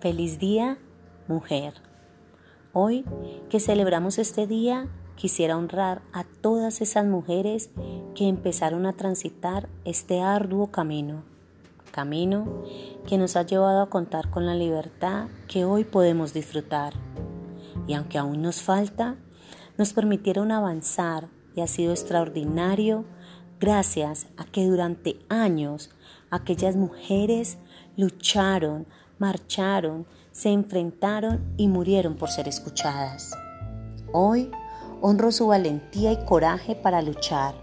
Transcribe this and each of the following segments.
Feliz día, mujer. Hoy que celebramos este día, quisiera honrar a todas esas mujeres que empezaron a transitar este arduo camino. Camino que nos ha llevado a contar con la libertad que hoy podemos disfrutar. Y aunque aún nos falta, nos permitieron avanzar y ha sido extraordinario gracias a que durante años aquellas mujeres lucharon, marcharon, se enfrentaron y murieron por ser escuchadas. Hoy honro su valentía y coraje para luchar,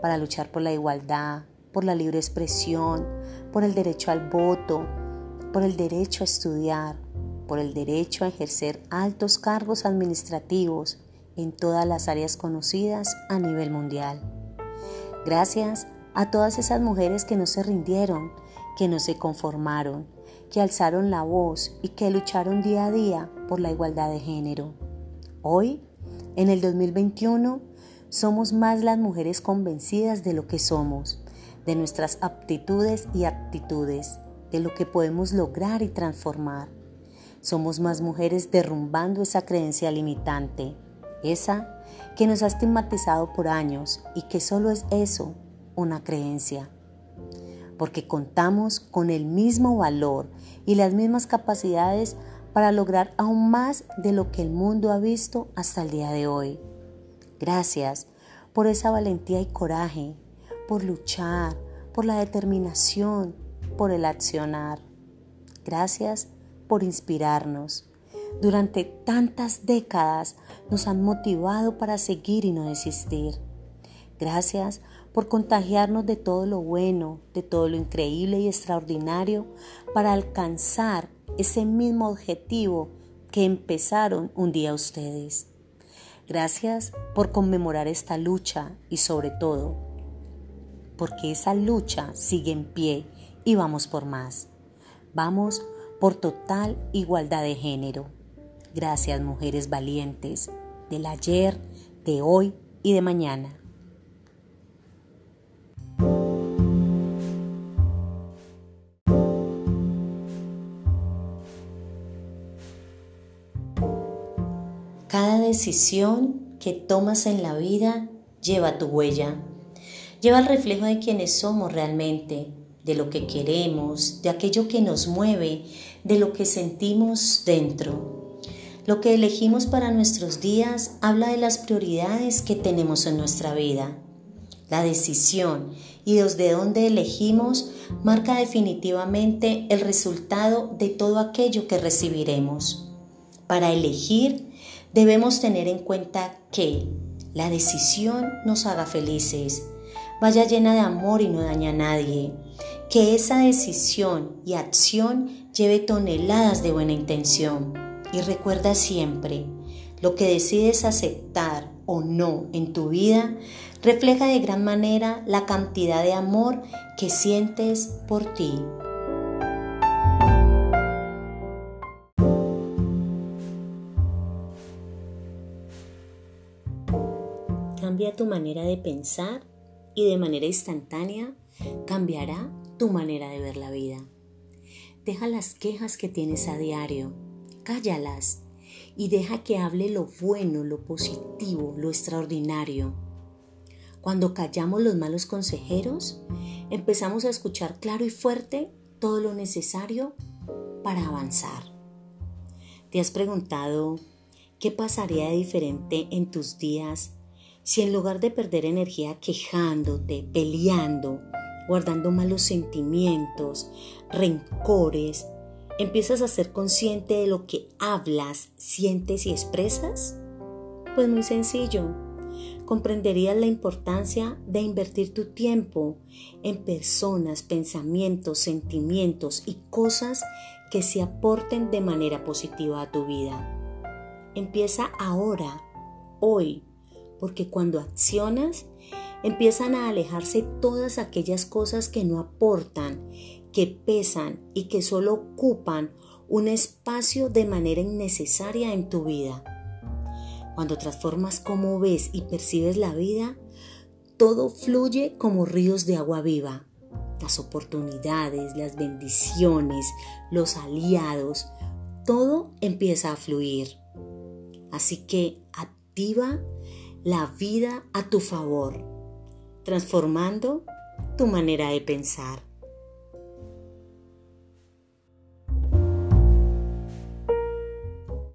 para luchar por la igualdad, por la libre expresión, por el derecho al voto, por el derecho a estudiar, por el derecho a ejercer altos cargos administrativos en todas las áreas conocidas a nivel mundial. Gracias a todas esas mujeres que no se rindieron, que no se conformaron, que alzaron la voz y que lucharon día a día por la igualdad de género. Hoy, en el 2021, somos más las mujeres convencidas de lo que somos, de nuestras aptitudes y aptitudes, de lo que podemos lograr y transformar. Somos más mujeres derrumbando esa creencia limitante, esa que nos ha estigmatizado por años y que solo es eso, una creencia porque contamos con el mismo valor y las mismas capacidades para lograr aún más de lo que el mundo ha visto hasta el día de hoy. Gracias por esa valentía y coraje, por luchar, por la determinación, por el accionar. Gracias por inspirarnos. Durante tantas décadas nos han motivado para seguir y no desistir. Gracias por contagiarnos de todo lo bueno, de todo lo increíble y extraordinario para alcanzar ese mismo objetivo que empezaron un día ustedes. Gracias por conmemorar esta lucha y sobre todo porque esa lucha sigue en pie y vamos por más. Vamos por total igualdad de género. Gracias mujeres valientes del ayer, de hoy y de mañana. Cada decisión que tomas en la vida lleva tu huella, lleva el reflejo de quienes somos realmente, de lo que queremos, de aquello que nos mueve, de lo que sentimos dentro. Lo que elegimos para nuestros días habla de las prioridades que tenemos en nuestra vida. La decisión y desde dónde elegimos marca definitivamente el resultado de todo aquello que recibiremos. Para elegir debemos tener en cuenta que la decisión nos haga felices, vaya llena de amor y no daña a nadie, que esa decisión y acción lleve toneladas de buena intención. Y recuerda siempre, lo que decides aceptar o no en tu vida refleja de gran manera la cantidad de amor que sientes por ti. Cambia tu manera de pensar y de manera instantánea cambiará tu manera de ver la vida. Deja las quejas que tienes a diario, cállalas y deja que hable lo bueno, lo positivo, lo extraordinario. Cuando callamos los malos consejeros, empezamos a escuchar claro y fuerte todo lo necesario para avanzar. ¿Te has preguntado qué pasaría de diferente en tus días si en lugar de perder energía quejándote, peleando, guardando malos sentimientos, rencores, empiezas a ser consciente de lo que hablas, sientes y expresas? Pues muy sencillo. Comprenderías la importancia de invertir tu tiempo en personas, pensamientos, sentimientos y cosas que se aporten de manera positiva a tu vida. Empieza ahora, hoy, porque cuando accionas empiezan a alejarse todas aquellas cosas que no aportan, que pesan y que solo ocupan un espacio de manera innecesaria en tu vida. Cuando transformas cómo ves y percibes la vida, todo fluye como ríos de agua viva. Las oportunidades, las bendiciones, los aliados, todo empieza a fluir. Así que activa la vida a tu favor, transformando tu manera de pensar.